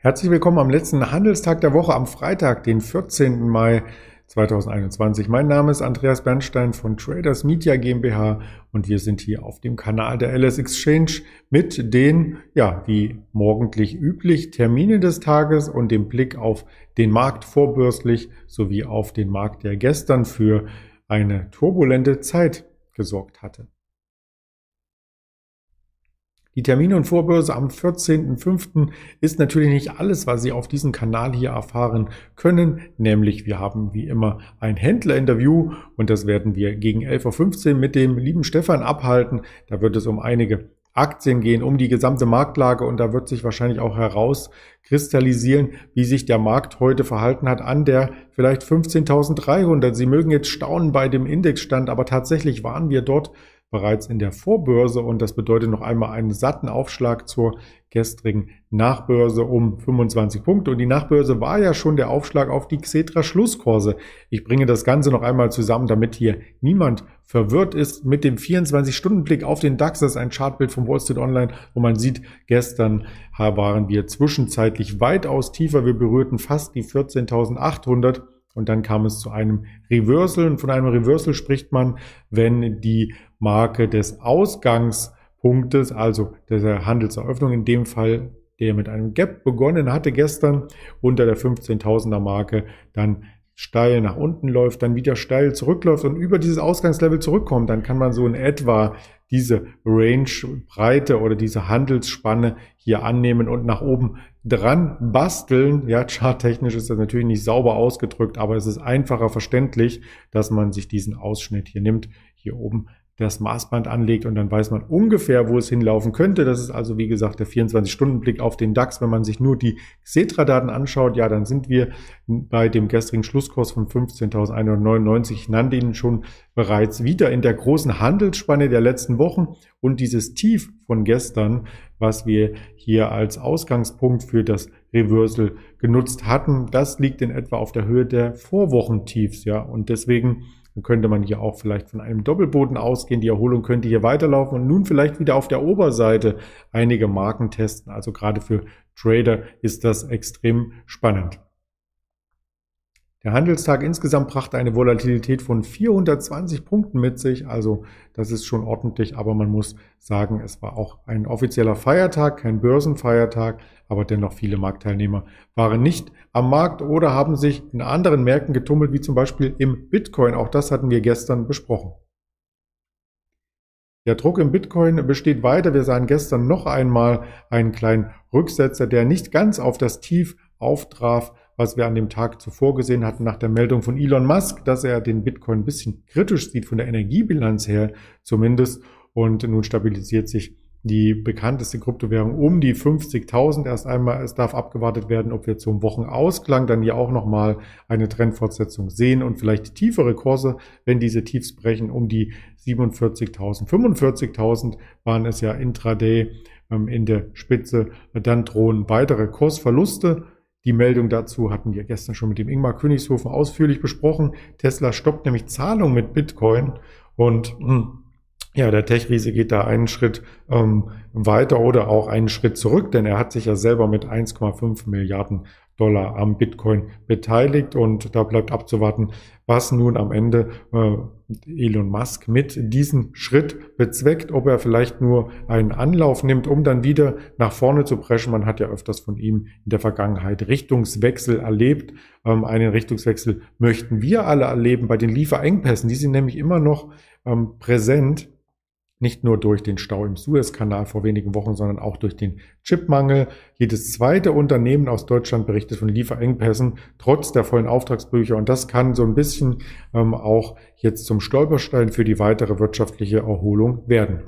Herzlich willkommen am letzten Handelstag der Woche am Freitag, den 14. Mai 2021. Mein Name ist Andreas Bernstein von Traders Media GmbH und wir sind hier auf dem Kanal der LS Exchange mit den, ja, wie morgendlich üblich, Terminen des Tages und dem Blick auf den Markt vorbörslich sowie auf den Markt, der gestern für eine turbulente Zeit gesorgt hatte. Die Termine und Vorbörse am 14.05. ist natürlich nicht alles, was Sie auf diesem Kanal hier erfahren können. Nämlich wir haben wie immer ein Händlerinterview und das werden wir gegen 11.15 Uhr mit dem lieben Stefan abhalten. Da wird es um einige Aktien gehen, um die gesamte Marktlage und da wird sich wahrscheinlich auch herauskristallisieren, wie sich der Markt heute verhalten hat an der vielleicht 15.300. Sie mögen jetzt staunen bei dem Indexstand, aber tatsächlich waren wir dort bereits in der Vorbörse und das bedeutet noch einmal einen satten Aufschlag zur gestrigen Nachbörse um 25 Punkte. Und die Nachbörse war ja schon der Aufschlag auf die Xetra Schlusskurse. Ich bringe das Ganze noch einmal zusammen, damit hier niemand verwirrt ist mit dem 24-Stunden-Blick auf den DAX. Das ist ein Chartbild vom Wall Street Online, wo man sieht, gestern waren wir zwischenzeitlich weitaus tiefer. Wir berührten fast die 14.800 und dann kam es zu einem Reversal. Und von einem Reversal spricht man, wenn die Marke des Ausgangspunktes, also der Handelseröffnung, in dem Fall der mit einem Gap begonnen hatte gestern unter der 15.000er Marke, dann steil nach unten läuft, dann wieder steil zurückläuft und über dieses Ausgangslevel zurückkommt, dann kann man so in etwa diese Range-Breite oder diese Handelsspanne hier annehmen und nach oben dran basteln. Ja, charttechnisch ist das natürlich nicht sauber ausgedrückt, aber es ist einfacher verständlich, dass man sich diesen Ausschnitt hier nimmt, hier oben das Maßband anlegt und dann weiß man ungefähr, wo es hinlaufen könnte. Das ist also, wie gesagt, der 24-Stunden-Blick auf den DAX. Wenn man sich nur die Xetra-Daten anschaut, ja, dann sind wir bei dem gestrigen Schlusskurs von 15.199. Ich nannte ihn schon bereits wieder in der großen Handelsspanne der letzten Wochen und dieses Tief von gestern, was wir hier als Ausgangspunkt für das Reversal genutzt hatten, das liegt in etwa auf der Höhe der Vorwochentiefs, ja, und deswegen dann könnte man hier auch vielleicht von einem Doppelboden ausgehen. Die Erholung könnte hier weiterlaufen und nun vielleicht wieder auf der Oberseite einige Marken testen. Also gerade für Trader ist das extrem spannend. Der Handelstag insgesamt brachte eine Volatilität von 420 Punkten mit sich, also das ist schon ordentlich, aber man muss sagen, es war auch ein offizieller Feiertag, kein Börsenfeiertag, aber dennoch viele Marktteilnehmer waren nicht am Markt oder haben sich in anderen Märkten getummelt, wie zum Beispiel im Bitcoin. Auch das hatten wir gestern besprochen. Der Druck im Bitcoin besteht weiter. Wir sahen gestern noch einmal einen kleinen Rücksetzer, der nicht ganz auf das Tief auftraf, was wir an dem Tag zuvor gesehen hatten, nach der Meldung von Elon Musk, dass er den Bitcoin ein bisschen kritisch sieht, von der Energiebilanz her zumindest. Und nun stabilisiert sich die bekannteste Kryptowährung um die 50.000 erst einmal. Es darf abgewartet werden, ob wir zum Wochenausklang dann hier auch nochmal eine Trendfortsetzung sehen und vielleicht tiefere Kurse, wenn diese Tiefs brechen, um die 47.000. 45.000 waren es ja intraday ähm, in der Spitze. Dann drohen weitere Kursverluste. Die Meldung dazu hatten wir gestern schon mit dem Ingmar Königshofen ausführlich besprochen. Tesla stoppt nämlich Zahlung mit Bitcoin und hm, ja, der Tech-Riese geht da einen Schritt ähm, weiter oder auch einen Schritt zurück, denn er hat sich ja selber mit 1,5 Milliarden Dollar am Bitcoin beteiligt und da bleibt abzuwarten, was nun am Ende äh, Elon Musk mit diesem Schritt bezweckt, ob er vielleicht nur einen Anlauf nimmt, um dann wieder nach vorne zu preschen. Man hat ja öfters von ihm in der Vergangenheit Richtungswechsel erlebt. Ähm, einen Richtungswechsel möchten wir alle erleben bei den Lieferengpässen. Die sind nämlich immer noch ähm, präsent nicht nur durch den Stau im Suezkanal vor wenigen Wochen, sondern auch durch den Chipmangel. Jedes zweite Unternehmen aus Deutschland berichtet von Lieferengpässen, trotz der vollen Auftragsbücher. Und das kann so ein bisschen ähm, auch jetzt zum Stolperstein für die weitere wirtschaftliche Erholung werden.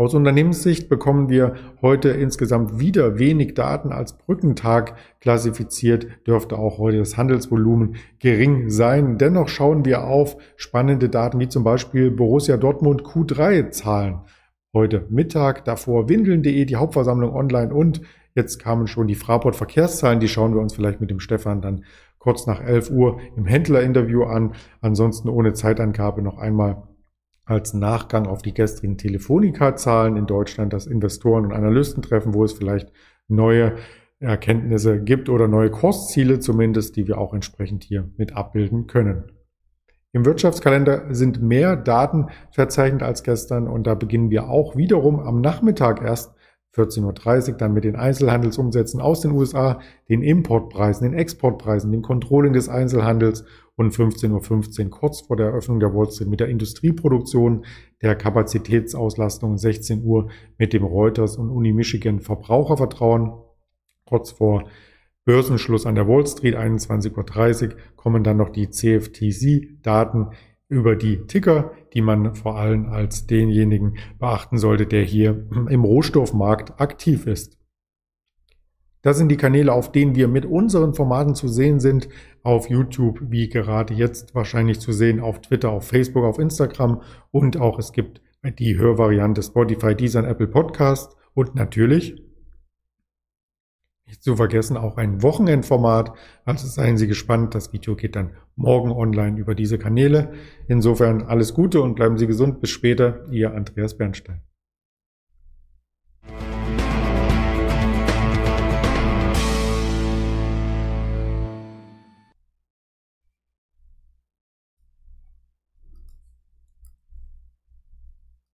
Aus Unternehmenssicht bekommen wir heute insgesamt wieder wenig Daten als Brückentag klassifiziert, dürfte auch heute das Handelsvolumen gering sein. Dennoch schauen wir auf spannende Daten wie zum Beispiel Borussia Dortmund Q3-Zahlen. Heute Mittag, davor windeln.de, die Hauptversammlung online und jetzt kamen schon die Fraport Verkehrszahlen, die schauen wir uns vielleicht mit dem Stefan dann kurz nach 11 Uhr im Händlerinterview an. Ansonsten ohne Zeitangabe noch einmal als Nachgang auf die gestrigen Telefonica-Zahlen in Deutschland das Investoren- und Analystentreffen, wo es vielleicht neue Erkenntnisse gibt oder neue Kursziele zumindest, die wir auch entsprechend hier mit abbilden können. Im Wirtschaftskalender sind mehr Daten verzeichnet als gestern und da beginnen wir auch wiederum am Nachmittag erst 14.30 Uhr dann mit den Einzelhandelsumsätzen aus den USA, den Importpreisen, den Exportpreisen, dem Controlling des Einzelhandels und 15.15 Uhr kurz vor der Eröffnung der Wall Street mit der Industrieproduktion, der Kapazitätsauslastung 16 Uhr mit dem Reuters und Uni Michigan Verbrauchervertrauen. Kurz vor Börsenschluss an der Wall Street 21.30 Uhr kommen dann noch die CFTC-Daten über die Ticker, die man vor allem als denjenigen beachten sollte, der hier im Rohstoffmarkt aktiv ist. Das sind die Kanäle, auf denen wir mit unseren Formaten zu sehen sind. Auf YouTube, wie gerade jetzt wahrscheinlich zu sehen, auf Twitter, auf Facebook, auf Instagram und auch es gibt die Hörvariante Spotify, Deezer Apple Podcast und natürlich nicht zu vergessen auch ein Wochenendformat. Also seien Sie gespannt. Das Video geht dann morgen online über diese Kanäle. Insofern alles Gute und bleiben Sie gesund. Bis später. Ihr Andreas Bernstein.